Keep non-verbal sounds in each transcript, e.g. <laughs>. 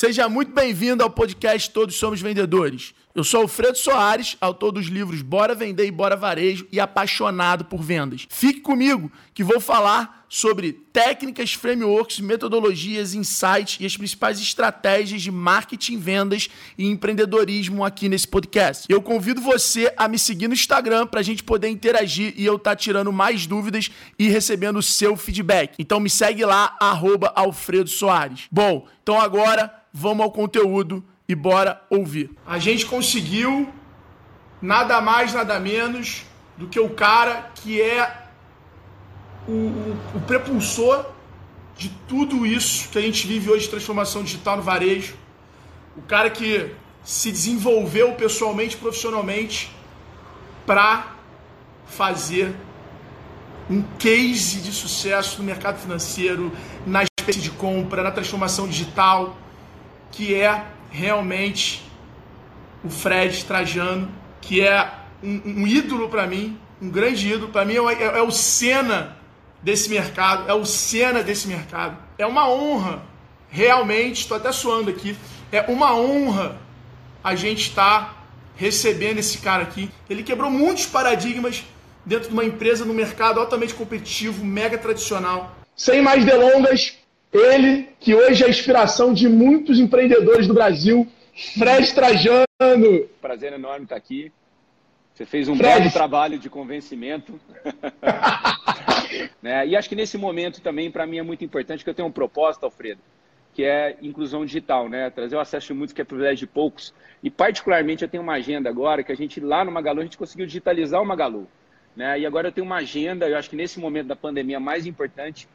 Seja muito bem-vindo ao podcast Todos Somos Vendedores. Eu sou Alfredo Soares, autor dos livros Bora Vender e Bora Varejo e apaixonado por vendas. Fique comigo que vou falar sobre técnicas, frameworks, metodologias, insights e as principais estratégias de marketing, vendas e empreendedorismo aqui nesse podcast. Eu convido você a me seguir no Instagram para a gente poder interagir e eu estar tá tirando mais dúvidas e recebendo o seu feedback. Então me segue lá, arroba Alfredo Soares. Bom, então agora vamos ao conteúdo e bora ouvir. A gente conseguiu nada mais, nada menos do que o cara que é o, o, prepulsor de tudo isso que a gente vive hoje de transformação digital no varejo. O cara que se desenvolveu pessoalmente, profissionalmente para fazer um case de sucesso no mercado financeiro, na espécie de compra, na transformação digital que é realmente o Fred Trajano, que é um, um ídolo para mim, um grande ídolo. Para mim é, é, é o Senna desse mercado, é o Senna desse mercado. É uma honra, realmente, estou até suando aqui, é uma honra a gente estar tá recebendo esse cara aqui. Ele quebrou muitos paradigmas dentro de uma empresa no mercado altamente competitivo, mega tradicional. Sem mais delongas, ele, que hoje é a inspiração de muitos empreendedores do Brasil, Fred Trajano. Prazer enorme estar aqui. Você fez um Fred. belo trabalho de convencimento. <laughs> né? E acho que nesse momento também, para mim, é muito importante que eu tenho um propósito, Alfredo, que é inclusão digital, né? Trazer o acesso de muitos, que é privilégio de poucos. E, particularmente, eu tenho uma agenda agora que a gente, lá no Magalu, a gente conseguiu digitalizar o Magalu. Né? E agora eu tenho uma agenda, eu acho que nesse momento da pandemia mais importante,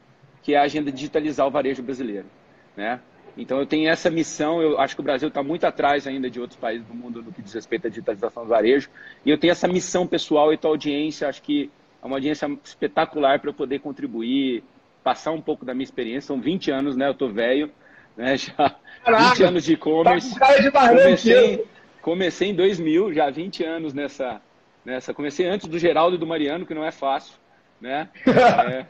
que é a agenda de digitalizar o varejo brasileiro. Né? Então eu tenho essa missão, eu acho que o Brasil está muito atrás ainda de outros países do mundo no que diz respeito à digitalização do varejo, e eu tenho essa missão pessoal e tua audiência, acho que é uma audiência espetacular para eu poder contribuir, passar um pouco da minha experiência, são 20 anos, né, eu tô velho, né, <laughs> já Caraca, 20 anos de e-commerce, tá de comecei, comecei em 2000, já 20 anos nessa, nessa, comecei antes do Geraldo e do Mariano, que não é fácil, né, <laughs> é,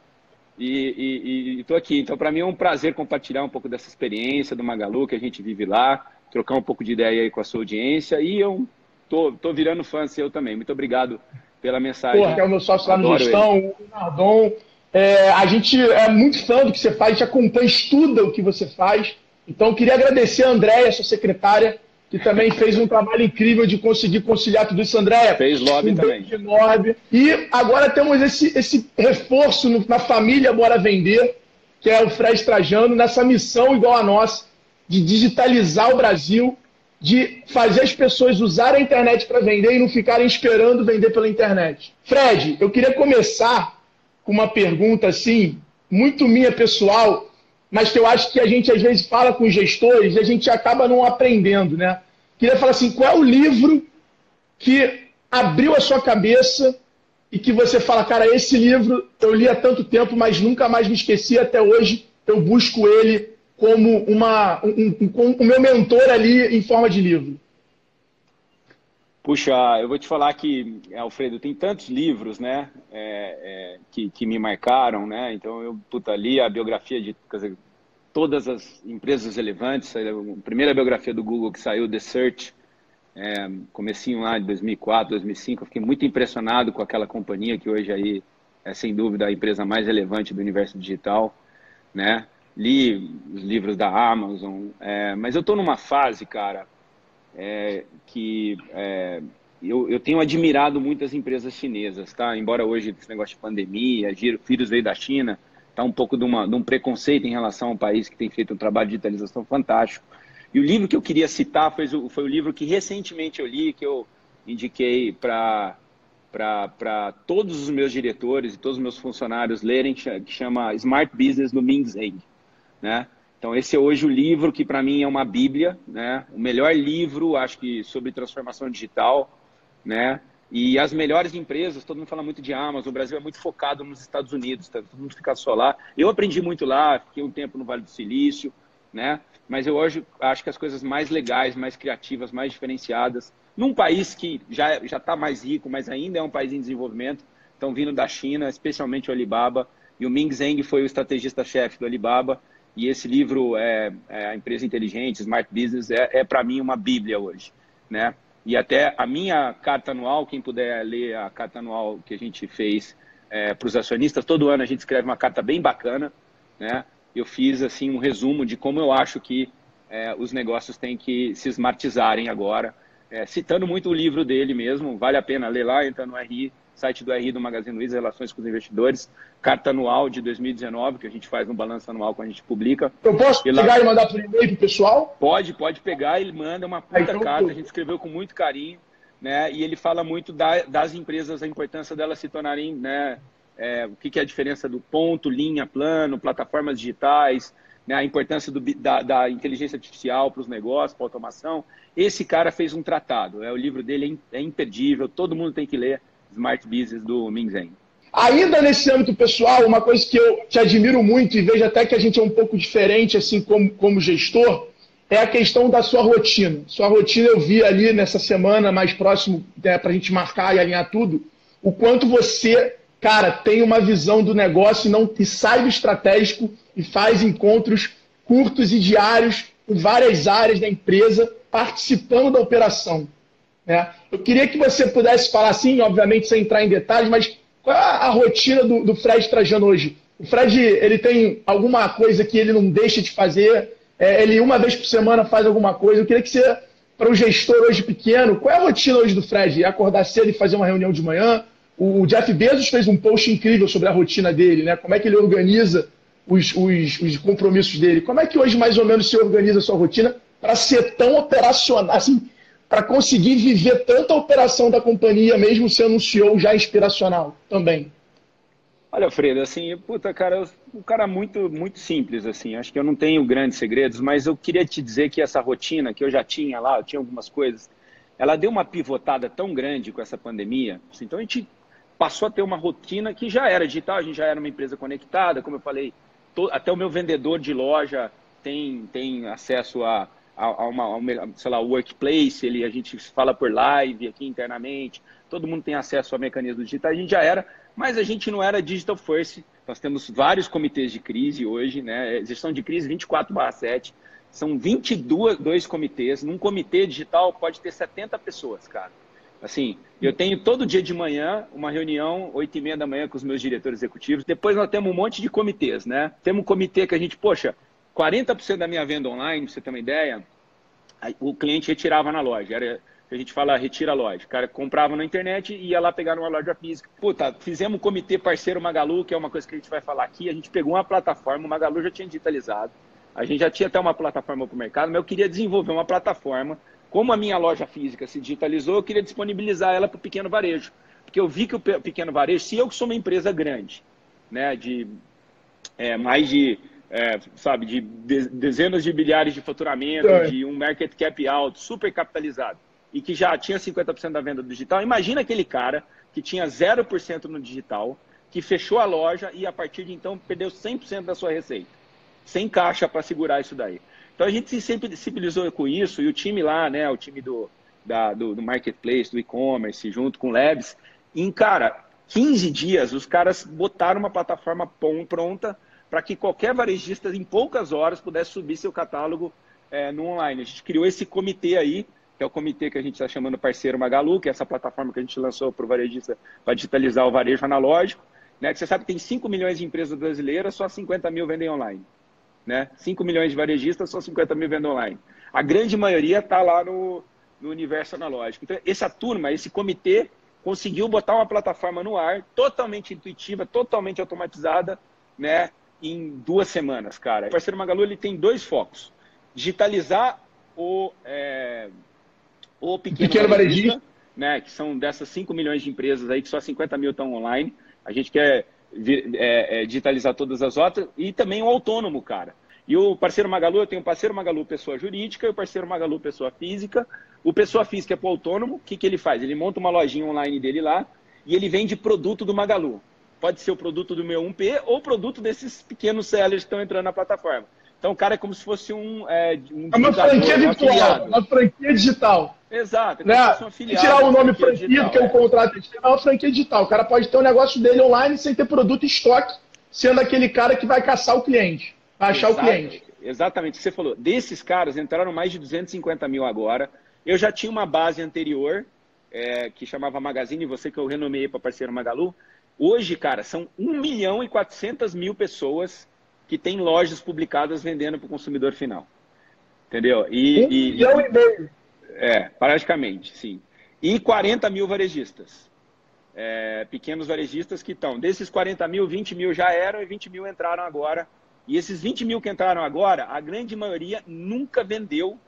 e estou aqui. Então, para mim é um prazer compartilhar um pouco dessa experiência do Magalu, que a gente vive lá, trocar um pouco de ideia aí com a sua audiência. E eu tô, tô virando fã seu também. Muito obrigado pela mensagem. Porra, que é o meu sócio lá no Gestão, ele. o Nardon. É, a gente é muito fã do que você faz, a gente acompanha, estuda o que você faz. Então, eu queria agradecer a Andréia, sua secretária, que também fez um trabalho incrível de conseguir conciliar tudo isso, Andréia. Fez lobby um também. De lobby. E agora temos esse, esse reforço no, na família Bora Vender, que é o Fred Trajano, nessa missão igual a nossa, de digitalizar o Brasil, de fazer as pessoas usarem a internet para vender e não ficarem esperando vender pela internet. Fred, eu queria começar com uma pergunta assim, muito minha pessoal, mas que eu acho que a gente às vezes fala com gestores e a gente acaba não aprendendo, né? Queria falar assim, qual é o livro que abriu a sua cabeça e que você fala, cara, esse livro eu li há tanto tempo, mas nunca mais me esqueci, até hoje eu busco ele como uma, um, um, o meu mentor ali em forma de livro? Puxa, eu vou te falar que, Alfredo, tem tantos livros, né, é, é, que, que me marcaram, né, então eu, puta, li a biografia de dizer, todas as empresas relevantes, a primeira biografia do Google que saiu, The Search, é, comecinho lá de 2004, 2005, eu fiquei muito impressionado com aquela companhia que hoje aí é, sem dúvida, a empresa mais relevante do universo digital, né, li os livros da Amazon, é, mas eu estou numa fase, cara, é, que é, eu, eu, tenho admirado muitas empresas chinesas, tá? Embora hoje esse negócio de pandemia, vírus veio da China, tá um pouco de, uma, de um preconceito em relação ao país que tem feito um trabalho de digitalização fantástico. E o livro que eu queria citar foi, foi o livro que recentemente eu li, que eu indiquei para para todos os meus diretores e todos os meus funcionários lerem, que chama Smart Business do Ming Zheng, né? Então, esse é hoje o livro que para mim é uma bíblia, né? O melhor livro, acho que, sobre transformação digital, né? E as melhores empresas, todo mundo fala muito de Amazon, o Brasil é muito focado nos Estados Unidos, tá? todo mundo fica só lá. Eu aprendi muito lá, fiquei um tempo no Vale do Silício, né? Mas eu hoje acho que as coisas mais legais, mais criativas, mais diferenciadas, num país que já já está mais rico, mas ainda é um país em desenvolvimento, estão vindo da China, especialmente o Alibaba. E o Ming Zheng foi o estrategista-chefe do Alibaba E esse livro, é, é A Empresa Inteligente, Smart Business, é, é para mim uma bíblia hoje, né? E até a minha carta anual, quem puder ler a carta anual que a gente fez é, para os acionistas, todo ano a gente escreve uma carta bem bacana, né? Eu fiz assim um resumo de como eu acho que é, os negócios têm que se smartizarem agora, é, citando muito o livro dele mesmo, vale a pena ler lá, entra no RI, site do RI do Magazine Luiza, Relações com os Investidores, carta anual de 2019, que a gente faz no balanço anual quando a gente publica. Eu posso e pegar lá... e mandar por e-mail pro pessoal? Pode, pode pegar, ele manda uma puta então, carta, a gente escreveu com muito carinho, né? E ele fala muito da, das empresas, a importância delas se tornarem, né? É, o que, que é a diferença do ponto, linha, plano, plataformas digitais, né, a importância do, da, da, inteligência artificial para os negócios, para a automação. Esse cara fez um tratado, é, o livro dele é, é imperdível, todo mundo tem que ler Smart Business do Ming Zheng. Ainda nesse âmbito pessoal, uma coisa que eu te admiro muito e vejo até que a gente é um pouco diferente assim como, como gestor, é a questão da sua rotina. Sua rotina eu vi ali nessa semana mais próximo né, para a gente marcar e alinhar tudo, o quanto você, cara, tem uma visão do negócio e, não, e sai do estratégico e faz encontros curtos e diários em várias áreas da empresa, participando da operação. Né? Eu queria que você pudesse falar assim, obviamente sem entrar em detalhes, mas qual é a rotina do, do Fred Trajano hoje? O Fred, ele tem alguma coisa que ele não deixa de fazer? É, ele uma vez por semana faz alguma coisa? Eu queria que você, para o gestor hoje pequeno, qual é a rotina hoje do Fred? Acordar cedo e fazer uma reunião de manhã? O Jeff Bezos fez um post incrível sobre a rotina dele, né? Como é que ele organiza os, os, os compromissos dele. Como é que hoje, mais ou menos, se organiza a sua rotina para ser tão operacional, assim, para conseguir viver tanta operação da companhia, mesmo um CEO já inspiracional também? Olha, Fredo, assim, puta, cara, um cara muito, muito simples, assim, acho que eu não tenho grandes segredos, mas eu queria te dizer que essa rotina que eu já tinha lá, eu tinha algumas coisas, ela deu uma pivotada tão grande com essa pandemia, assim, então a gente passou a ter uma rotina que já era digital, a gente já era uma empresa conectada, como eu falei, até o meu vendedor de loja tem, tem acesso a, a, uma, a sei lá, workplace, ele, a gente fala por live aqui internamente, todo mundo tem acesso a mecanismos digitais, a gente já era, mas a gente não era digital first, nós temos vários comitês de crise hoje, né, gestão de crise 24 7, são 22 dois comitês, num comitê digital pode ter 70 pessoas, cara. Assim, eu tenho todo dia de manhã uma reunião, 8 e meia da manhã, com os meus diretores executivos. Depois nós temos um monte de comitês, né? Temos um comitê que a gente, poxa, 40% da minha venda online, pra você ter uma ideia, o cliente retirava na loja. Era a gente fala retira a loja. O cara comprava na internet e ia lá pegar numa loja física. Puta, fizemos um comitê parceiro Magalu, que é uma coisa que a gente vai falar aqui. A gente pegou uma plataforma, o Magalu já tinha digitalizado. A gente já tinha até uma plataforma para o mercado, mas eu queria desenvolver uma plataforma como a minha loja física se digitalizou, eu queria disponibilizar ela para o pequeno varejo. Porque eu vi que o pequeno varejo, se eu que sou uma empresa grande, né, de é, mais de, é, sabe, de dezenas de bilhares de faturamento, é. de um market cap alto, super capitalizado, e que já tinha 50% da venda digital, imagina aquele cara que tinha 0% no digital, que fechou a loja e a partir de então perdeu 100% da sua receita. Sem caixa para segurar isso daí. Então a gente se sensibilizou com isso e o time lá, né, o time do, da, do, do marketplace, do e-commerce, junto com o Labs, em, cara, 15 dias os caras botaram uma plataforma pronta para que qualquer varejista, em poucas horas, pudesse subir seu catálogo é, no online. A gente criou esse comitê aí, que é o comitê que a gente está chamando parceiro Magalu, que é essa plataforma que a gente lançou para o varejista para digitalizar o varejo analógico. Né, que você sabe que tem 5 milhões de empresas brasileiras, só 50 mil vendem online. Né? 5 milhões de varejistas, só 50 mil vendem online. A grande maioria está lá no, no universo analógico. Então, essa turma, esse comitê, conseguiu botar uma plataforma no ar, totalmente intuitiva, totalmente automatizada, né, em duas semanas, cara. O parceiro Magalu ele tem dois focos: digitalizar o, é, o pequeno, pequeno varejista, varejista, né, que são dessas 5 milhões de empresas aí, que só 50 mil estão online. A gente quer é, é, digitalizar todas as outras, e também o autônomo, cara. E o parceiro Magalu, eu tenho o parceiro Magalu pessoa jurídica e o parceiro Magalu pessoa física. O pessoa física é para o autônomo, o que, que ele faz? Ele monta uma lojinha online dele lá e ele vende produto do Magalu. Pode ser o produto do meu 1P ou produto desses pequenos sellers que estão entrando na plataforma. Então o cara é como se fosse um. É, um é uma franquia virtual, uma franquia digital. Exato. É né? tirar o nome franquia, digital, que é o contrato, é uma franquia digital. O cara pode ter um negócio dele online sem ter produto em estoque, sendo aquele cara que vai caçar o cliente. achar Exato, o cliente. Exatamente o que você falou. Desses caras, entraram mais de 250 mil agora. Eu já tinha uma base anterior, é, que chamava Magazine, você que eu renomeei para parceiro Magalu. Hoje, cara, são 1 milhão e 400 mil pessoas que têm lojas publicadas vendendo para o consumidor final. Entendeu? E, um e, milhão e meio. É, praticamente, sim. E 40 mil varejistas. É, pequenos varejistas que estão. Desses 40 mil, 20 mil já eram e 20 mil entraram agora. E esses 20 mil que entraram agora, a grande maioria nunca vendeu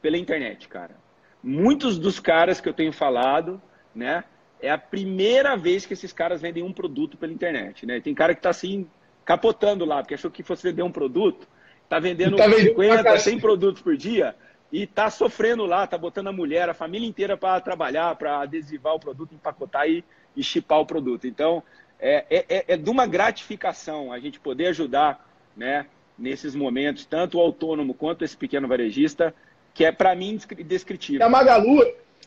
pela internet, cara. Muitos dos caras que eu tenho falado, né? É a primeira vez que esses caras vendem um produto pela internet, né? Tem cara que está assim, capotando lá, porque achou que fosse vender um produto, está vendendo tá 50, 100 produtos por dia e está sofrendo lá, está botando a mulher, a família inteira para trabalhar, para adesivar o produto, empacotar e, e chipar o produto. Então, é, é, é, é de uma gratificação a gente poder ajudar né, nesses momentos, tanto o autônomo quanto esse pequeno varejista, que é para mim descritível. A Magalu,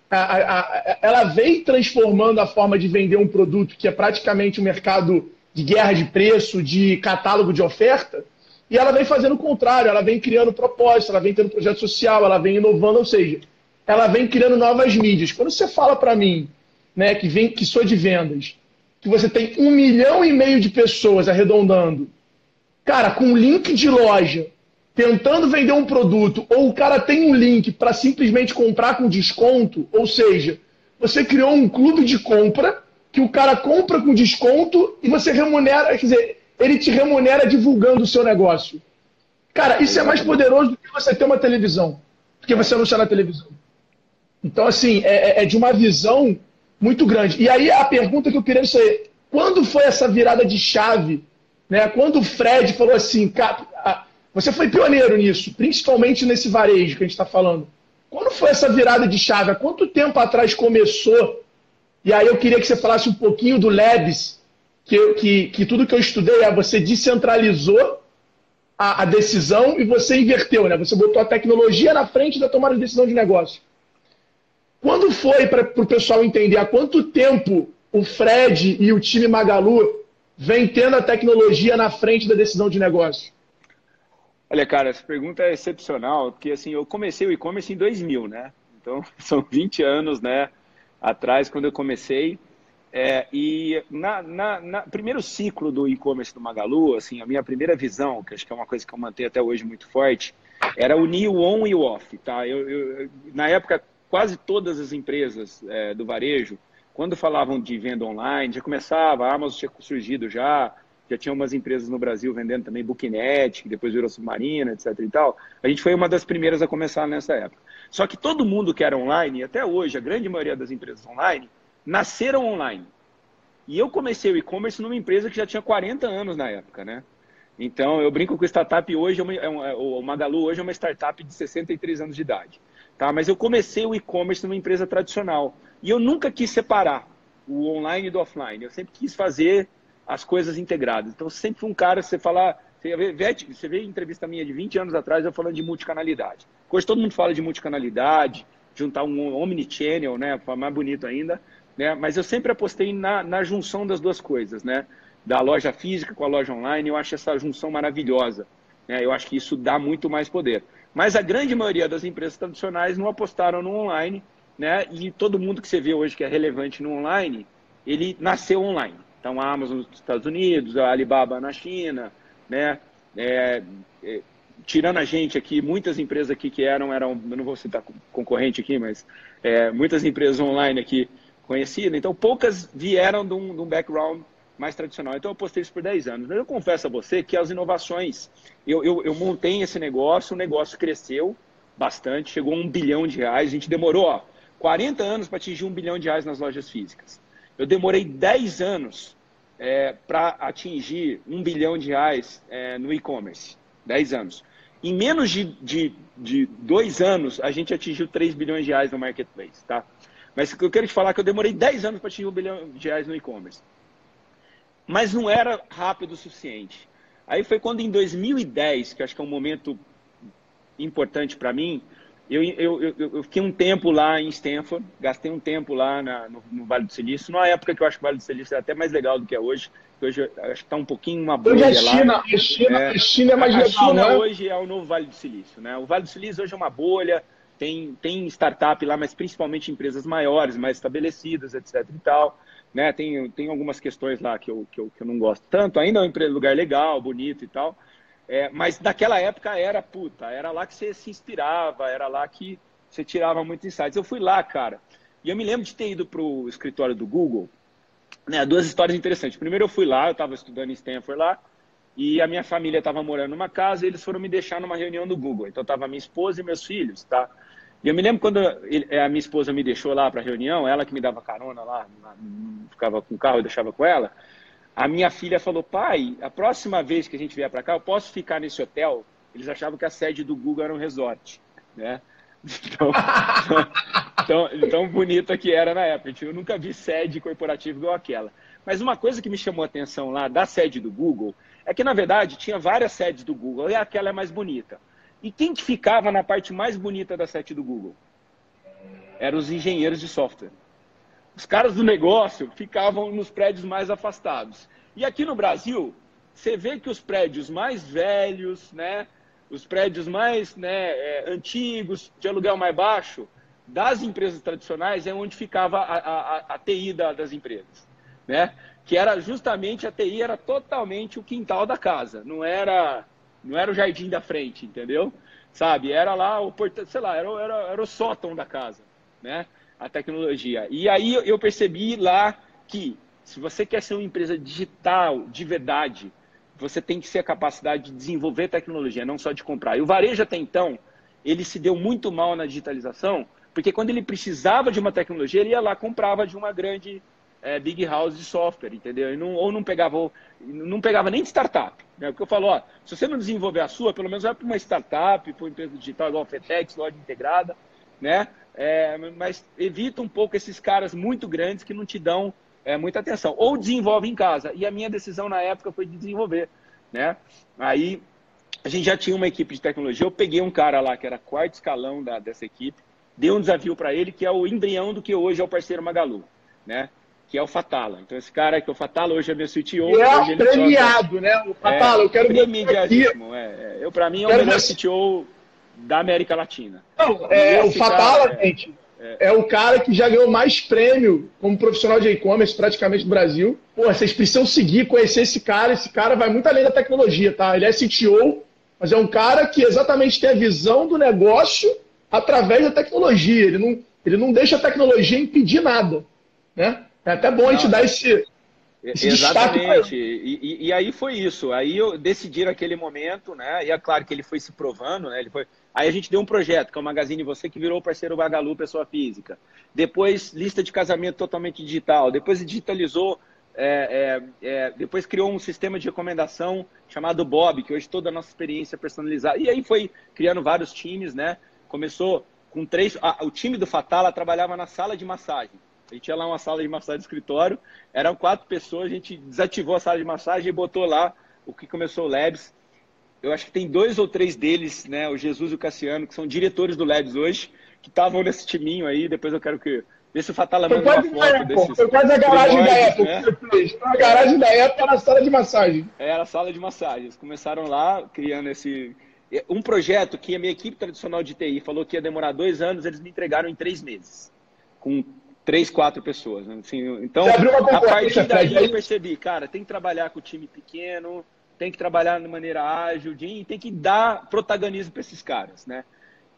a, a, a, ela vem transformando a forma de vender um produto que é praticamente um mercado de guerra de preço, de catálogo de oferta, e ela vem fazendo o contrário, ela vem criando propósito, ela vem tendo projeto social, ela vem inovando, ou seja, ela vem criando novas mídias. Quando você fala para mim, né, que vem, que sou de vendas, que você tem um milhão e meio de pessoas arredondando, cara, com link de loja, tentando vender um produto, ou o cara tem um link para simplesmente comprar com desconto, ou seja, você criou um clube de compra que o cara compra com desconto e você remunera, quer dizer, ele te remunera divulgando o seu negócio. Cara, isso é mais poderoso do que você ter uma televisão, porque você anunciar na televisão. Então, assim, é, é, é de uma visão muito grande. E aí a pergunta que eu queria saber, quando foi essa virada de chave? Né? Quando o Fred falou assim, cara, você foi pioneiro nisso, principalmente nesse varejo que a gente está falando. Quando foi essa virada de chave? Há quanto tempo atrás começou? E aí eu queria que você falasse um pouquinho do Labs, que, que, que tudo que eu estudei é você descentralizou a, a decisão e você inverteu, né? Você botou a tecnologia na frente da tomada de decisão de negócio. Quando foi para o pessoal entender há quanto tempo o Fred e o time Magalu vem tendo a tecnologia na frente da decisão de negócio? Olha, cara, essa pergunta é excepcional, porque assim, eu comecei o e-commerce em 2000, né? Então, <laughs> são 20 anos, né, atrás, quando eu comecei. É, e na, na, na, primeiro ciclo do e-commerce do Magalu, assim, a minha primeira visão, que acho que é uma coisa que eu mantenho até hoje muito forte, era unir o on e o off, tá? Eu, eu na época, quase todas as empresas é, do varejo, quando falavam de venda online, já começava, a Amazon tinha surgido já, já tinha umas empresas no Brasil vendendo também Booknet, que depois virou Submarina, etc e tal. A gente foi uma das primeiras a começar nessa época. Só que todo mundo que era online, até hoje, a grande maioria das empresas online, nasceram online. E eu comecei o e-commerce numa empresa que já tinha 40 anos na época, né? Então, eu brinco com o startup hoje, é, é uma, o Magalu hoje é uma startup de 63 anos de idade. Tá? Mas eu comecei o e-commerce numa empresa tradicional. E eu nunca quis separar o online do offline. Eu sempre quis fazer as coisas integradas. Então, sempre um cara, você falar... Você vê, você vê entrevista minha de 20 anos atrás, eu falando de multicanalidade. Hoje todo mundo fala de multicanalidade, juntar um omnichannel, né? Mais bonito ainda né? Mas eu sempre apostei na, na junção das duas coisas, né? Da loja física com a loja online. Eu acho essa junção maravilhosa. Né? Eu acho que isso dá muito mais poder. Mas a grande maioria das empresas tradicionais não apostaram no online, né? E todo mundo que você vê hoje que é relevante no online, ele nasceu online. Então, a Amazon nos Estados Unidos, a Alibaba na China, né? É, é, tirando a gente aqui, muitas empresas aqui que eram, eram, eu não vou citar concorrente aqui, mas é, muitas empresas online aqui conhecida. Então, poucas vieram de um, de um background mais tradicional. Então, eu postei isso por 10 anos. Eu confesso a você que as inovações, eu, eu, eu montei esse negócio, o negócio cresceu bastante, chegou a um bilhão de reais. A gente demorou ó, 40 anos para atingir um bilhão de reais nas lojas físicas. Eu demorei 10 anos é, para atingir um bilhão de reais é, no e-commerce. 10 anos. Em menos de, de, de dois anos, a gente atingiu 3 bilhões de reais no marketplace. Tá? Mas eu quero te falar que eu demorei 10 anos para atingir um bilhão de reais no e-commerce. Mas não era rápido o suficiente. Aí foi quando em 2010, que acho que é um momento importante para mim, eu, eu, eu, eu, fiquei um tempo lá em Stanford, gastei um tempo lá na, no, no, Vale do Silício, numa época que eu acho que o Vale do Silício é até mais legal do que é hoje, hoje acho que está um pouquinho uma bolha hoje China, lá. A China, é, a China é mais a legal, China né? hoje é o novo Vale do Silício, né? O Vale do Silício hoje é uma bolha, tem, tem startup lá, mas principalmente empresas maiores, mais estabelecidas, etc e tal. Né? Tem, tem algumas questões lá que eu, que, eu, que eu não gosto tanto. Ainda é um lugar legal, bonito e tal. É, mas naquela época era puta, era lá que você se inspirava, era lá que você tirava muitos insights. Eu fui lá, cara, e eu me lembro de ter ido para o escritório do Google. Né, duas histórias interessantes. Primeiro, eu fui lá, eu estava estudando em Stanford lá, e a minha família estava morando numa casa e eles foram me deixar numa reunião do Google. Então, estava minha esposa e meus filhos, tá? E eu me lembro quando ele, a minha esposa me deixou lá para a reunião, ela que me dava carona lá, ficava com o carro e deixava com ela. A minha filha falou: pai, a próxima vez que a gente vier para cá, eu posso ficar nesse hotel? Eles achavam que a sede do Google era um resort, né? <laughs> Então, tão, tão bonita que era na época. Eu nunca vi sede corporativa igual aquela. Mas uma coisa que me chamou a atenção lá da sede do Google é que, na verdade, tinha várias sedes do Google e aquela é mais bonita. E quem que ficava na parte mais bonita da sede do Google? Eram os engenheiros de software. Os caras do negócio ficavam nos prédios mais afastados. E aqui no Brasil, você vê que os prédios mais velhos, né, os prédios mais né, é, antigos, de aluguel mais baixo, das empresas tradicionais é onde ficava a, a, a TI da, das empresas, né? Que era justamente a TI era totalmente o quintal da casa, não era não era o jardim da frente, entendeu? Sabe? Era lá o sei lá, era, era, era o sótão da casa, né? A tecnologia. E aí eu percebi lá que se você quer ser uma empresa digital de verdade, você tem que ser a capacidade de desenvolver tecnologia, não só de comprar. E o varejo até então, ele se deu muito mal na digitalização, porque quando ele precisava de uma tecnologia, ele ia lá comprava de uma grande é, big house de software, entendeu? Não, ou não pegava, não pegava nem de startup. Né? Porque eu falo, ó, se você não desenvolver a sua, pelo menos vai para uma startup, para uma empresa digital igual a FedEx, loja integrada, né? É, mas evita um pouco esses caras muito grandes que não te dão é, muita atenção. Ou desenvolve em casa. E a minha decisão na época foi de desenvolver. Né? Aí a gente já tinha uma equipe de tecnologia. Eu peguei um cara lá que era quarto escalão da, dessa equipe, dei um desafio para ele, que é o embrião do que hoje é o parceiro Magalu. Né? que é o Fatala. Então, esse cara que é o Fatala, hoje é meu CTO. E é premiado, né? O Fatala, é, eu quero premiadíssimo. É, é, eu, para mim, é o melhor ver... CTO da América Latina. Não, é, o Fatala, cara, é gente, é. é. o cara que já ganhou mais prêmio como profissional de e-commerce praticamente no Brasil. Pô, vocês precisam seguir, conhecer esse cara. Esse cara vai muito além da tecnologia, tá? Ele é CTO, mas é um cara que exatamente tem a visão do negócio através da tecnologia. Ele não, ele não deixa a tecnologia impedir nada, né? É até bom não, a gente dar esse, esse Exatamente. E, e, e, aí foi isso. Aí eu decidi naquele momento, né? E é claro que ele foi se provando, né? Ele foi Aí a gente deu um projeto, que é o Magazine Você, que virou o parceiro Bagalu, pessoa física. Depois, lista de casamento totalmente digital. Depois digitalizou, é, é, é, depois criou um sistema de recomendação chamado Bob, que hoje toda a nossa experiência é personalizada. E aí foi criando vários times, né? Começou com três... O time do Fatala trabalhava na sala de massagem. A gente tinha lá uma sala de massagem de escritório, eram quatro pessoas, a gente desativou a sala de massagem e botou lá o que começou o Labs, eu acho que tem dois ou três deles, né, o Jesus e o Cassiano, que são diretores do Labs hoje, que estavam nesse timinho aí. Depois eu quero que. Ver se o Fatala manda uma foto Apple, desses. Foi quase a garagem da Apple né? que você fez. A garagem da Apple era a sala de massagem. Era a sala de massagens. Começaram lá criando esse. Um projeto que a minha equipe tradicional de TI falou que ia demorar dois anos, eles me entregaram em três meses. Com três, quatro pessoas. Né? Assim, então, a partir daí eu percebi, cara, tem que trabalhar com o time pequeno, tem que trabalhar de maneira ágil, de, tem que dar protagonismo para esses caras, né?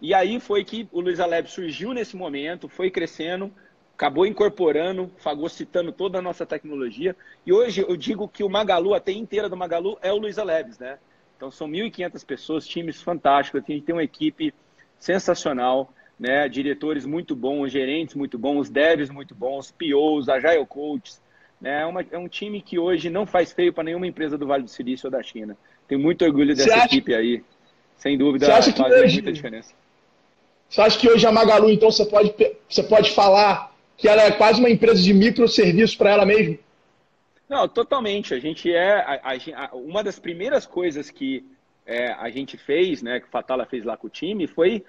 E aí foi que o Luiz Aleb surgiu nesse momento, foi crescendo, acabou incorporando, fagocitando toda a nossa tecnologia. E hoje eu digo que o Magalu, a inteira do Magalu, é o Luiz Alebs, né? Então são 1.500 pessoas, times fantásticos, a gente tem uma equipe sensacional, né? Diretores muito bons, gerentes muito bons, devs muito bons, POs, agile coaches, é, uma, é um time que hoje não faz feio para nenhuma empresa do Vale do Silício ou da China. Tenho muito orgulho dessa acha... equipe aí. Sem dúvida, faz hoje... muita diferença. Você acha que hoje a Magalu, então, você pode, você pode falar que ela é quase uma empresa de microserviço para ela mesma? Não, totalmente. A gente é. A, a, uma das primeiras coisas que é, a gente fez, né, que o Fatala fez lá com o time, foi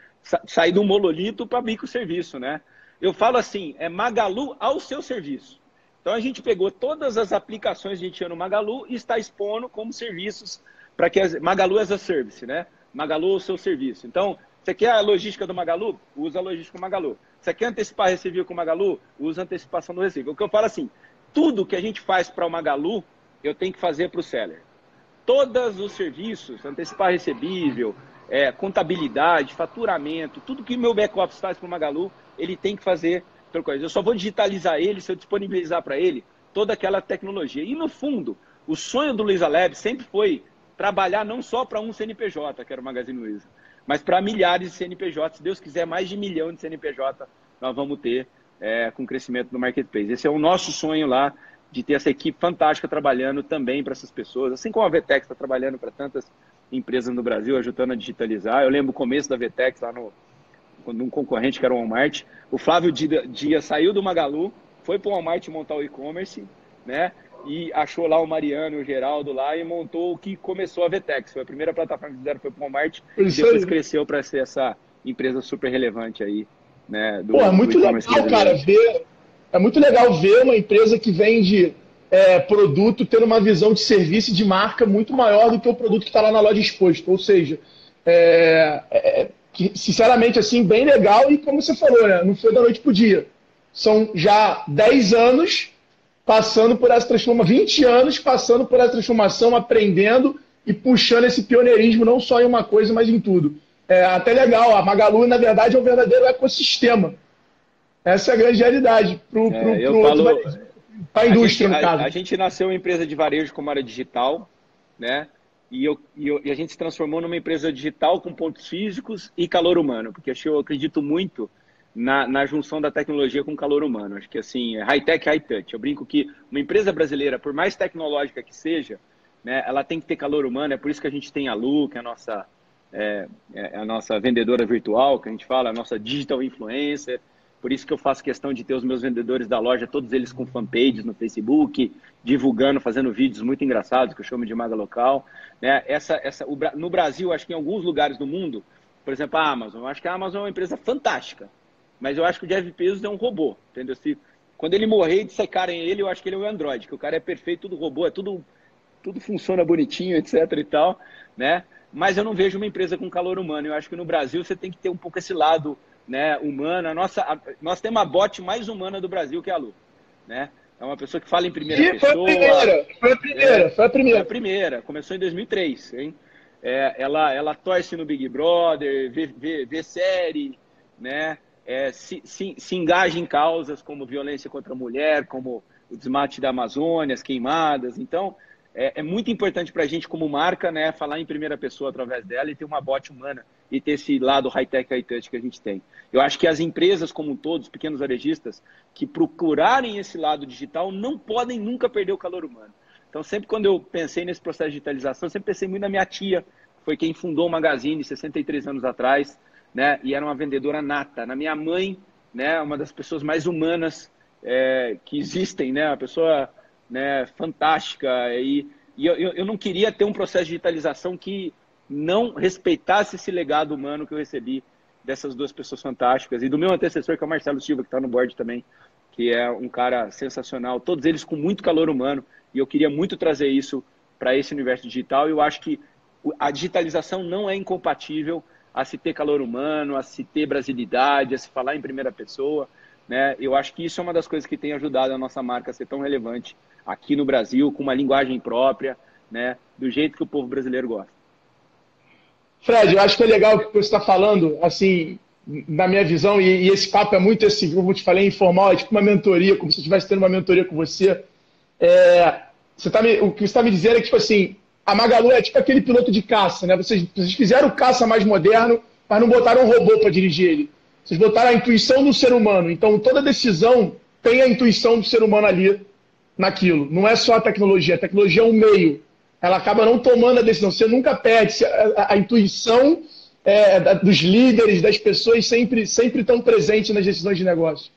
sair do monolito para microserviço, né? Eu falo assim, é Magalu ao seu serviço. Então a gente pegou todas as aplicações que a gente tinha no Magalu e está expondo como serviços para que as, Magalu as a service, né? Magalu o seu serviço. Então, você quer a logística do Magalu? Usa a logística do Magalu. Você quer antecipar recebível com o Magalu? Usa a antecipação do recebível. O que eu falo assim, tudo que a gente faz para o Magalu, eu tenho que fazer para o seller. Todos os serviços, antecipar recebível, é, contabilidade, faturamento, tudo que meu back-office faz para o Magalu, ele tem que fazer. Eu só vou digitalizar ele se eu disponibilizar para ele toda aquela tecnologia. E no fundo, o sonho do Luiza Lab sempre foi trabalhar não só para um CNPJ, que era o Magazine Luiza, mas para milhares de CNPJ. Se Deus quiser, mais de milhão de CNPJ nós vamos ter é, com o crescimento do marketplace. Esse é o nosso sonho lá, de ter essa equipe fantástica trabalhando também para essas pessoas, assim como a Vetex está trabalhando para tantas empresas no Brasil, ajudando a digitalizar. Eu lembro o começo da Vetex lá no um concorrente que era o Walmart. O Flávio Dia, Dia saiu do Magalu, foi para o Walmart montar o e-commerce, né? E achou lá o Mariano e o Geraldo lá e montou o que começou a Vetex. Foi a primeira plataforma que fizeram, foi para o Walmart e depois cresceu para ser essa empresa super relevante aí, né? Do, Pô, é muito legal, cara, ver é muito legal ver uma empresa que vende é, produto tendo uma visão de serviço e de marca muito maior do que o produto que está lá na loja exposto. Ou seja, é, é, que, sinceramente, assim, bem legal e como você falou, né, não foi da noite para o dia. São já 10 anos passando por essa transformação, 20 anos passando por essa transformação, aprendendo e puxando esse pioneirismo não só em uma coisa, mas em tudo. É até legal, a Magalu, na verdade, é um verdadeiro ecossistema. Essa é a grande realidade para é, a indústria, gente, no caso. A, a, gente nasceu uma empresa de varejo como área digital, né? E, eu, e, eu, e, a gente se transformou numa empresa digital com pontos físicos e calor humano, porque eu acredito muito na, na junção da tecnologia com calor humano. Acho que assim, é high-tech, high-touch. Eu brinco que uma empresa brasileira, por mais tecnológica que seja, né, ela tem que ter calor humano. É por isso que a gente tem a Lu, que é a nossa, é, é a nossa vendedora virtual, que a gente fala, a nossa digital influencer. Por isso que eu faço questão de ter os meus vendedores da loja, todos eles com fanpages no Facebook, divulgando, fazendo vídeos muito engraçados, que eu chamo de maga local. Né? Essa, essa, o, no Brasil, acho que em alguns lugares do mundo, por exemplo, a Amazon, eu acho que a Amazon é uma empresa fantástica, mas eu acho que o Jeff Bezos é um robô, entendeu? Se, quando ele morrer e dissecarem ele, eu acho que ele é um Android, que o cara é perfeito, tudo robô, é tudo, tudo funciona bonitinho, etc e tal, né? Mas eu não vejo uma empresa com calor humano. Eu acho que no Brasil você tem que ter um pouco esse lado né, humana. Nossa, a, nós temos a bot mais humana do Brasil, que é a Lu. Né? É uma pessoa que fala em primeira e pessoa. Foi a primeira, foi a primeira, é, foi a primeira. Foi a primeira, começou em 2003. Hein? É, ela, ela torce no Big Brother, vê, vê, vê série, né? É, se, se, se engaja em causas como violência contra a mulher, como o desmate da Amazônia, as queimadas. Então, é, é muito importante para a gente, como marca, né, falar em primeira pessoa através dela e ter uma bot humana e ter esse lado high-tech, high-touch que a gente tem. Eu acho que as empresas como um todo, os pequenos varejistas, que procurarem esse lado digital, não podem nunca perder o calor humano. Então, sempre quando eu pensei nesse processo de digitalização, sempre pensei muito na minha tia, que foi quem fundou o Magazine 63 anos atrás, né, e era uma vendedora nata. Na minha mãe, né, uma das pessoas mais humanas é, que existem, né, uma pessoa né, fantástica. E, e eu, eu não queria ter um processo de digitalização que não respeitasse esse legado humano que eu recebi dessas duas pessoas fantásticas e do meu antecessor, que é o Marcelo Silva, que está no board também, que é um cara sensacional. Todos eles com muito calor humano e eu queria muito trazer isso para esse universo digital. Eu acho que a digitalização não é incompatível a se ter calor humano, a se ter brasilidade, a se falar em primeira pessoa. Né? Eu acho que isso é uma das coisas que tem ajudado a nossa marca a ser tão relevante aqui no Brasil, com uma linguagem própria, né? do jeito que o povo brasileiro gosta. Fred, eu acho que é legal o que você está falando, assim, na minha visão, e, e, esse papo é muito esse, como eu te falei, informal, é tipo uma mentoria, como se eu estivesse tendo uma mentoria com você. É, você tá me, o que você está me dizendo é que, tipo assim, a Magalu é tipo aquele piloto de caça, né? Vocês, vocês fizeram o caça mais moderno, mas não botaram um robô para dirigir ele. Vocês botaram a intuição do ser humano. Então, toda decisão tem a intuição do ser humano ali naquilo. Não é só a tecnologia, a tecnologia é um meio ela acaba não tomando a decisão. Você nunca perde. A, a, a intuição é, da, dos líderes, das pessoas, sempre, sempre estão presentes nas decisões de negócio.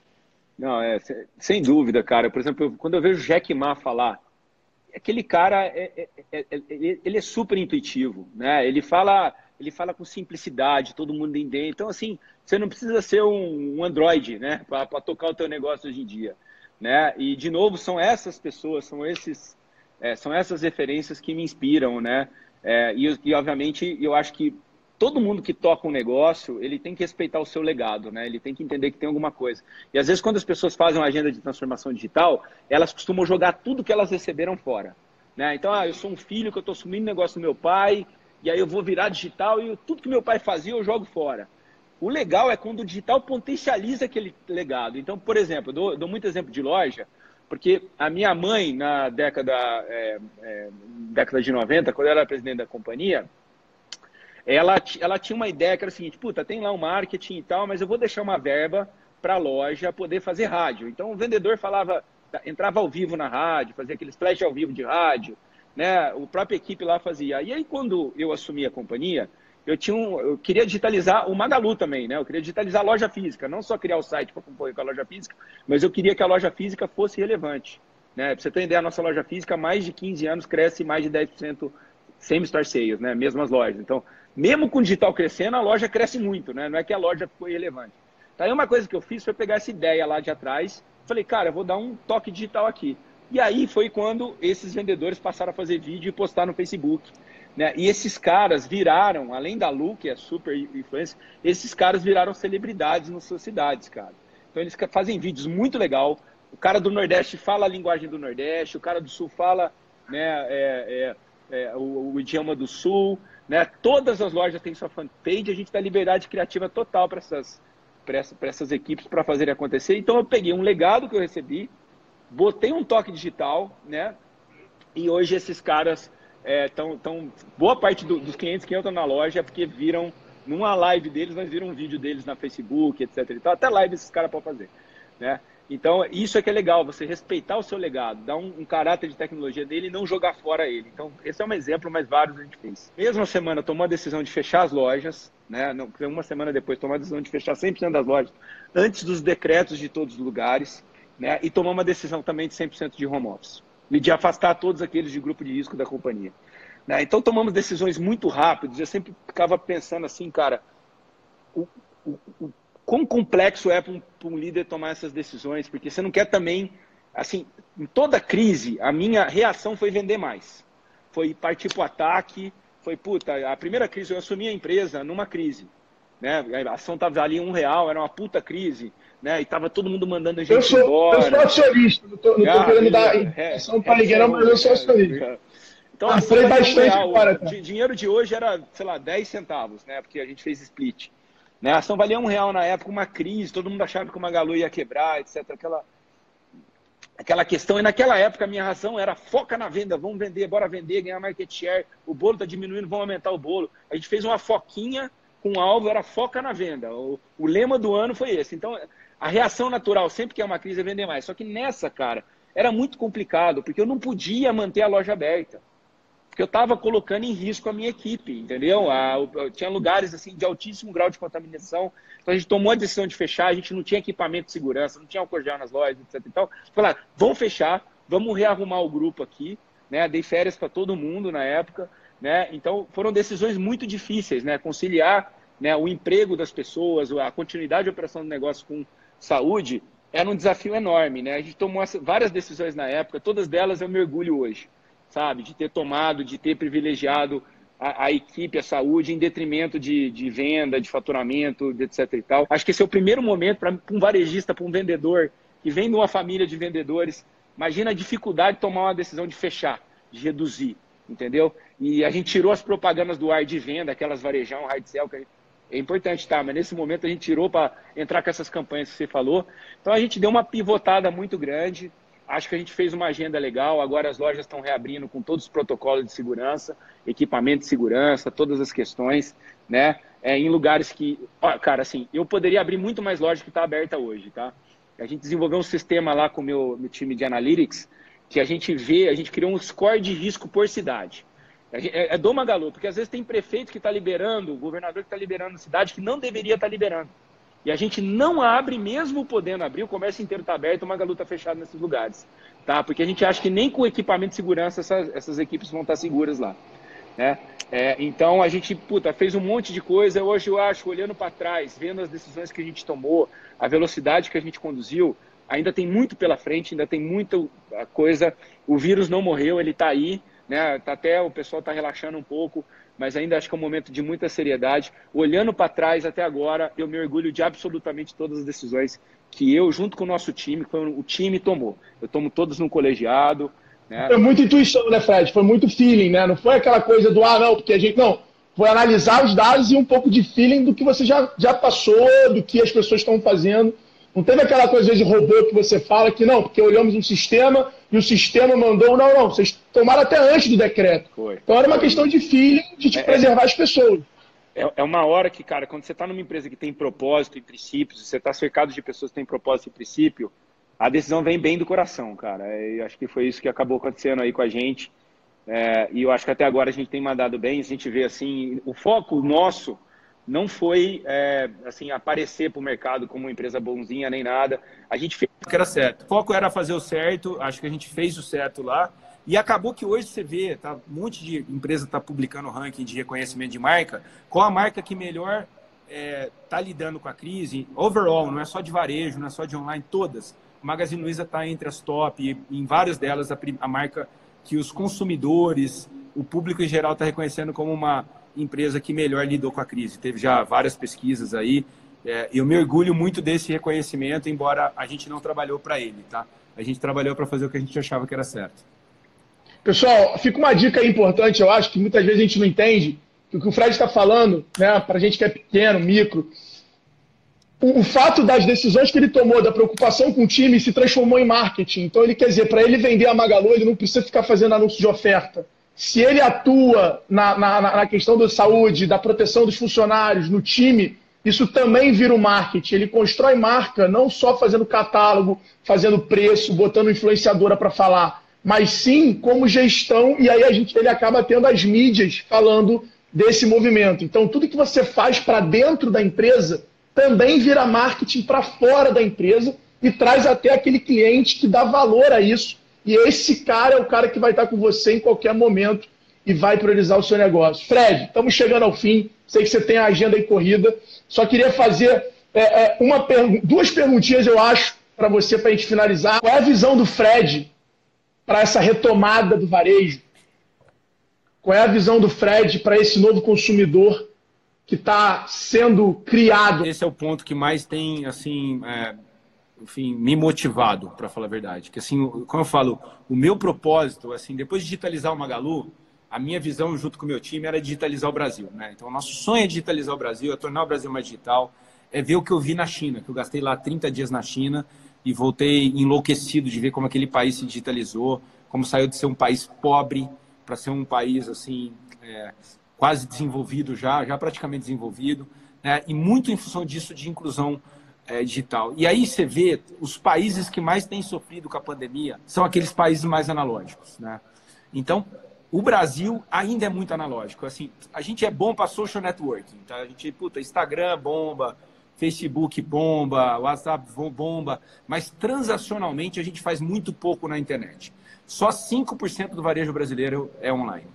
Não, é, sem dúvida, cara. Por exemplo, quando eu vejo o Jack Ma falar, aquele cara, é, é, é, é ele é super intuitivo, né? Ele fala, ele fala com simplicidade, todo mundo entende. Então, assim, você não precisa ser um, um Android, né, para tocar o teu negócio hoje em dia, né? E de novo, são essas pessoas, são esses, é, são essas referências que me inspiram, né? É, e, e, obviamente, eu acho que todo mundo que toca um negócio, ele tem que respeitar o seu legado, né? Ele tem que entender que tem alguma coisa. E às vezes, quando as pessoas fazem uma agenda de transformação digital, elas costumam jogar tudo que elas receberam fora. Né? Então, ah, eu sou um filho que eu estou assumindo o negócio do meu pai, e aí eu vou virar digital e tudo que meu pai fazia eu jogo fora. O legal é quando o digital potencializa aquele legado. Então, por exemplo, eu dou, dou muito exemplo de loja, porque a minha mãe, na década, é, é, década de 90, quando ela era presidente da companhia, ela, ela tinha uma ideia que era o seguinte, puta, tem lá um marketing e tal, mas eu vou deixar uma verba para a loja poder fazer rádio. Então o vendedor falava, entrava ao vivo na rádio, fazia aqueles flash ao vivo de rádio, né? O própria equipe lá fazia. E aí quando eu assumi a companhia, eu tinha um, eu queria digitalizar o Magalu também, né? Eu queria digitalizar a loja física, não só criar o site para concorrer com a loja física, mas eu queria que a loja física fosse relevante. Né? Para você ter ideia, a nossa loja física, mais de 15 anos, cresce mais de 10% sem store sales, né? Mesmas lojas. Então, mesmo com o digital crescendo, a loja cresce muito, né? Não é que a loja foi relevante. Então, aí uma coisa que eu fiz foi pegar essa ideia lá de atrás, falei, cara, eu vou dar um toque digital aqui. E aí foi quando esses vendedores passaram a fazer vídeo e postar no Facebook. Né? E esses caras viraram, além da Lu, que é super influência, esses caras viraram celebridades nas suas cidades, cara. Então eles fazem vídeos muito legal. O cara do Nordeste fala a linguagem do Nordeste, o cara do Sul fala né, é, é, é, o, o, idioma do Sul. Né? Todas as lojas têm sua fanpage, a gente dá liberdade criativa total para essas, essa, essas equipes para fazerem acontecer. Então eu peguei um legado que eu recebi, botei um toque digital, né? E hoje esses caras. É, tão, boa parte do, dos clientes que entram na loja é porque viram numa live deles, mas viram um vídeo deles na Facebook, etc. Até live esses caras podem fazer. Né? Então, isso é que é legal, você respeitar o seu legado, dar um, um, caráter de tecnologia dele e não jogar fora ele. Então, esse é um exemplo, mas vários a gente fez. Mesma semana, tomou a decisão de fechar as lojas, né? Não, uma semana depois, tomou a decisão de fechar 100% das lojas, antes dos decretos de todos os lugares né? e tomar uma decisão também de 100% de home office, e de afastar todos aqueles de grupo de risco da companhia. Né? Então tomamos decisões muito rápidas, eu sempre ficava pensando assim, cara, o, o, o quão complexo é para um, um, líder tomar essas decisões, porque você não quer também, assim, em toda crise, a minha reação foi vender mais, foi partir para o ataque, foi, puta, a primeira crise, eu assumi a empresa numa crise, né? A ação estava ali um real, era uma puta crise né? E tava todo mundo mandando a gente eu sou, embora. Eu sou acionista, não tô, não tô ah, querendo dar informação é, para ninguém, não, mas eu sou acionista. Então, ah, foi bastante real, agora, O dinheiro de hoje era, sei lá, 10 centavos, né? Porque a gente fez split. Né? A ação valia um real na época, uma crise, todo mundo achava que o Magalu ia quebrar, etc. Aquela, aquela questão. E naquela época a minha razão era foca na venda, vamos vender, bora vender, ganhar market share. O bolo está diminuindo, vamos aumentar o bolo. A gente fez uma foquinha com o alvo, era foca na venda. O, o lema do ano foi esse. Então, a reação natural, sempre que é uma crise, é vender mais. Só que nessa, cara, era muito complicado, porque eu não podia manter a loja aberta. Porque eu estava colocando em risco a minha equipe, entendeu? A, eu, tinha lugares assim de altíssimo grau de contaminação. Então a gente tomou a decisão de fechar, a gente não tinha equipamento de segurança, não tinha álcool gel nas lojas, etc. Então, falar, vamos fechar, vamos rearrumar o grupo aqui, né? Dei férias para todo mundo na época, né? Então foram decisões muito difíceis, né? Conciliar né, o emprego das pessoas, a continuidade de operação do negócio com saúde, era um desafio enorme, né? A gente tomou várias decisões na época, todas delas eu mergulho hoje, sabe? De ter tomado, de ter privilegiado a, a equipe, a saúde, em detrimento de, de, venda, de faturamento, etc e tal. Acho que esse é o primeiro momento para um varejista, para um vendedor, que vem de uma família de vendedores, imagina a dificuldade de tomar uma decisão de fechar, de reduzir, entendeu? E a gente tirou as propagandas do ar de venda, aquelas varejão, hard sell, que é importante, tá? Mas nesse momento a gente tirou para entrar com essas campanhas que você falou. Então a gente deu uma pivotada muito grande. Acho que a gente fez uma agenda legal. Agora as lojas estão reabrindo com todos os protocolos de segurança, equipamento de segurança, todas as questões, né? É, em lugares que, ó, cara, assim, eu poderia abrir muito mais lojas que está aberta hoje, tá? A gente desenvolveu um sistema lá com o meu, meu time de analytics que a gente vê, a gente criou um score de risco por cidade. É, é do Magalu, porque às vezes tem prefeito que está liberando, governador que está liberando cidade que não deveria estar tá liberando. E a gente não abre, mesmo podendo abrir, o comércio inteiro está aberto, o Magalu está fechado nesses lugares. Tá? Porque a gente acha que nem com equipamento de segurança essas, essas equipes vão estar tá seguras lá. Né? É, então a gente puta, fez um monte de coisa. Hoje eu acho, olhando para trás, vendo as decisões que a gente tomou, a velocidade que a gente conduziu, ainda tem muito pela frente, ainda tem muita coisa. O vírus não morreu, ele está aí, né? Tá até o pessoal está relaxando um pouco, mas ainda acho que é um momento de muita seriedade. Olhando para trás até agora, eu me orgulho de absolutamente todas as decisões que eu, junto com o nosso time, o time tomou. Eu tomo todos no colegiado, né? Foi muita intuição, né, Fred? Foi muito feeling, né? Não foi aquela coisa do, ah, não, porque a gente. Não. Foi analisar os dados e um pouco de feeling do que você já, já passou, do que as pessoas estão fazendo. Não teve aquela coisa de robô que você fala que não, porque olhamos um sistema e o sistema mandou. Não, não, vocês tomaram até antes do decreto. Foi. Então era uma questão de feeling, de te é, é. preservar as pessoas. É, é uma hora que, cara, quando você está numa empresa que tem propósito e princípios, você está cercado de pessoas que têm propósito e princípio, a decisão vem bem do coração, cara. E acho que foi isso que acabou acontecendo aí com a gente. É, e eu acho que até agora a gente tem mandado bem. A gente vê assim, o foco nosso não foi é, assim aparecer para o mercado como uma empresa bonzinha nem nada. A gente fez o que era certo. O foco era fazer o certo. Acho que a gente fez o certo lá. E acabou que hoje você vê, tá, um monte de empresa está publicando ranking de reconhecimento de marca. Qual a marca que melhor está é, tá lidando com a crise? Overall, não é só de varejo, não é só de online, todas. Magazine Luiza está entre as top, em várias delas a, a marca que os consumidores, o público em geral está reconhecendo como uma empresa que melhor lidou com a crise. Teve já várias pesquisas aí. É, eu me orgulho muito desse reconhecimento, embora a gente não trabalhou para ele, tá? A gente trabalhou para fazer o que a gente achava que era certo. Pessoal, fica uma dica importante, eu acho, que muitas vezes a gente não entende, o que o Fred está falando, né, para a gente que é pequeno, micro, o, o, fato das decisões que ele tomou, da preocupação com o time, se transformou em marketing. Então, ele quer dizer, para ele vender a Magalu, ele não precisa ficar fazendo anúncio de oferta. Se ele atua na, na, na questão da saúde, da proteção dos funcionários, no time, isso também vira o um marketing. Ele constrói marca não só fazendo catálogo, fazendo preço, botando influenciadora para falar, mas sim como gestão, e aí a gente, ele acaba tendo as mídias falando desse movimento. Então, tudo que você faz para dentro da empresa também vira marketing para fora da empresa e traz até aquele cliente que dá valor a isso. E esse cara é o cara que vai estar com você em qualquer momento e vai priorizar o seu negócio. Fred, estamos chegando ao fim. Sei que você tem a agenda aí corrida. Só queria fazer é, é, uma duas perguntinhas, eu acho, para você, para a gente finalizar. Qual é a visão do Fred para essa retomada do varejo? Qual é a visão do Fred para esse novo consumidor que está sendo criado. Esse é o ponto que mais tem, assim, é, enfim, me motivado, para falar a verdade. Que, assim, como eu falo, o meu propósito, assim, depois de digitalizar o Magalu, a minha visão junto com o meu time era digitalizar o Brasil, né? Então, o nosso sonho é digitalizar o Brasil, é tornar o Brasil mais digital, é ver o que eu vi na China, que eu gastei lá 30 dias na China e voltei enlouquecido de ver como aquele país se digitalizou, como saiu de ser um país pobre para ser um país, assim, é, quase desenvolvido já, já praticamente desenvolvido, né? e muito em função disso de inclusão é, digital. E aí você vê os países que mais têm sofrido com a pandemia são aqueles países mais analógicos. Né? Então, o Brasil ainda é muito analógico. Assim, a gente é bom para social networking. Tá? A gente, puta, Instagram bomba, Facebook bomba, WhatsApp bomba, mas transacionalmente a gente faz muito pouco na internet. Só 5% do varejo brasileiro é online.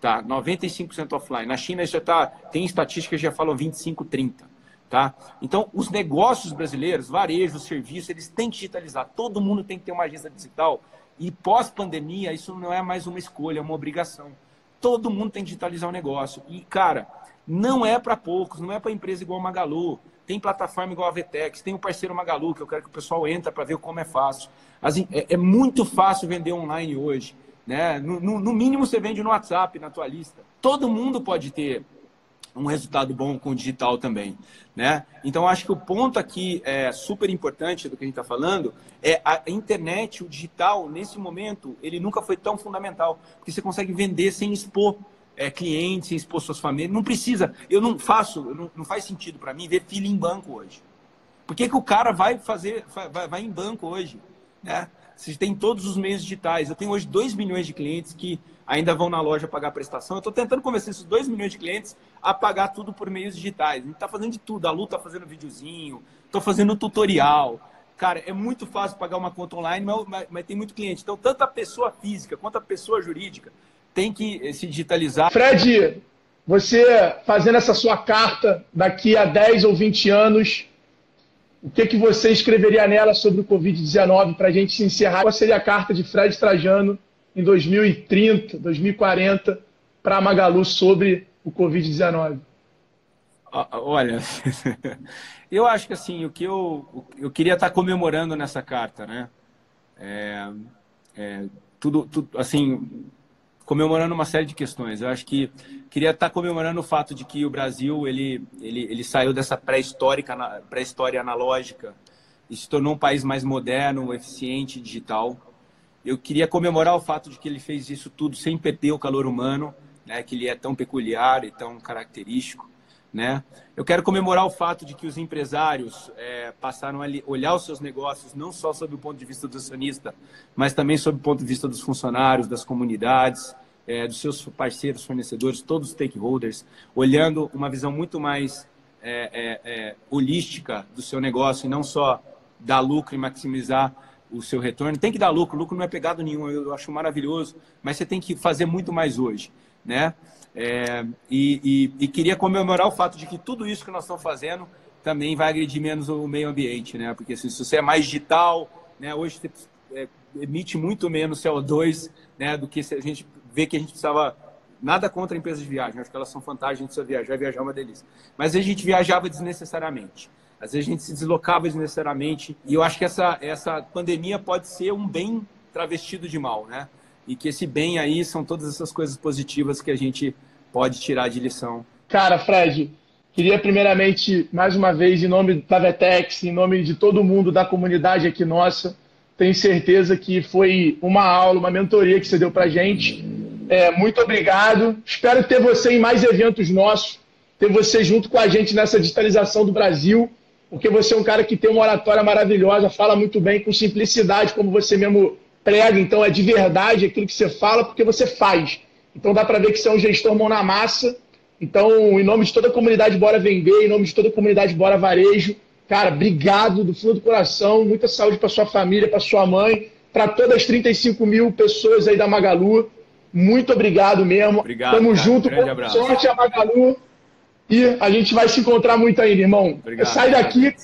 Tá? 95% offline. Na China já tá, tem estatísticas que já falam 25, 30. Tá? Então, os negócios brasileiros, varejo, serviço, eles têm que digitalizar. Todo mundo tem que ter uma agência digital. E pós-pandemia, isso não é mais uma escolha, é uma obrigação. Todo mundo tem que digitalizar o negócio. E, cara, não é para poucos, não é para empresa igual a Magalu. Tem plataforma igual a Vetex, tem o parceiro Magalu, que eu quero que o pessoal entre para ver como é fácil. Assim, é, é muito fácil vender online hoje. Né? No, no, no, mínimo você vende no WhatsApp, na tua lista. Todo mundo pode ter um resultado bom com o digital também. Né? Então, acho que o ponto aqui é super importante do que a gente está falando é a internet, o digital, nesse momento, ele nunca foi tão fundamental, porque você consegue vender sem expor é, clientes, sem expor suas famílias. Não precisa, eu não faço, não, não faz sentido para mim ver fila em banco hoje. Por que, que o cara vai fazer, vai, vai em banco hoje? Né? Você tem todos os meios digitais. Eu tenho hoje 2 milhões de clientes que ainda vão na loja pagar prestação. Eu estou tentando convencer esses 2 milhões de clientes a pagar tudo por meios digitais. A gente está fazendo de tudo. A Lu está fazendo videozinho, estou fazendo tutorial. Cara, é muito fácil pagar uma conta online, mas, mas, mas, tem muito cliente. Então, tanto a pessoa física quanto a pessoa jurídica tem que se digitalizar. Fred, você fazendo essa sua carta daqui a 10 ou 20 anos, o que, que você escreveria nela sobre o Covid-19 para a gente se encerrar? Qual seria a carta de Fred Trajano em 2030, 2040 para a Magalu sobre o Covid-19? Olha, <laughs> eu acho que assim, o que eu, eu queria estar comemorando nessa carta, né? É, é, tudo, tudo, assim, comemorando uma série de questões. Eu acho que queria estar comemorando o fato de que o Brasil ele, ele, ele saiu dessa pré-histórica pré-história analógica e se tornou um país mais moderno, eficiente, digital. Eu queria comemorar o fato de que ele fez isso tudo sem perder o calor humano, né, que ele é tão peculiar e tão característico. Né? Eu quero comemorar o fato de que os empresários é, passaram a olhar os seus negócios não só sob o ponto de vista do acionista, mas também sob o ponto de vista dos funcionários, das comunidades, é, dos seus parceiros, fornecedores, todos os stakeholders, olhando uma visão muito mais é, é, é holística do seu negócio e não só dar lucro e maximizar o seu retorno. Tem que dar lucro, lucro não é pegado nenhum, eu acho maravilhoso, mas você tem que fazer muito mais hoje, né? É, e, e, e, queria comemorar o fato de que tudo isso que nós estamos fazendo também vai agredir menos o meio ambiente, né? Porque se, você é mais digital, né? Hoje você é, emite muito menos CO2, né? Do que se a gente vê que a gente precisava nada contra empresas de viagem, acho que elas são fantásticas, a gente precisa viajar, viajar é uma delícia. Mas a gente viajava desnecessariamente. Às vezes a gente se deslocava desnecessariamente e eu acho que essa essa pandemia pode ser um bem travestido de mal, né? e que esse bem aí são todas essas coisas positivas que a gente pode tirar de lição. Cara, Fred, queria primeiramente, mais uma vez, em nome da Vetex, em nome de todo mundo da comunidade aqui nossa, tenho certeza que foi uma aula, uma mentoria que você deu para gente. É, muito obrigado. Espero ter você em mais eventos nossos, ter você junto com a gente nessa digitalização do Brasil, porque você é um cara que tem uma oratória maravilhosa, fala muito bem, com simplicidade, como você mesmo prega, então é de verdade aquilo que você fala, porque você faz. Então dá para ver que você é um gestor mão na massa. Então, em nome de toda a comunidade Bora Vender, em nome de toda a comunidade Bora Varejo, cara, obrigado do fundo do coração, muita saúde para sua família, para sua mãe, para todas as 35 mil pessoas aí da Magalu. Muito obrigado mesmo. Obrigado. Tamo cara, junto, um abraço. sorte a Magalu. E a gente vai se encontrar muito ainda, irmão. Obrigado, Sai daqui,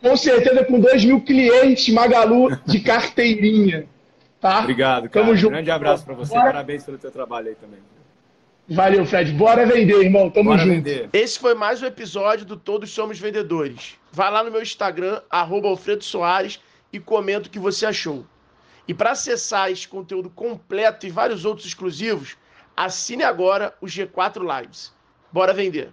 com certeza, com 2 mil clientes Magalu de carteirinha. Tá? Obrigado, cara. Tamo junto. Grande abraço para você. Bora. Parabéns pelo teu trabalho aí também. Valeu, Fred. Bora vender, irmão. Tamo Bora junto. Vender. Esse foi mais um episódio do Todos Somos Vendedores. Vai lá no meu Instagram, arroba Alfredo Soares, e comenta o que você achou. E para acessar esse conteúdo completo e vários outros exclusivos, assine agora o G4 Lives. Bora vender!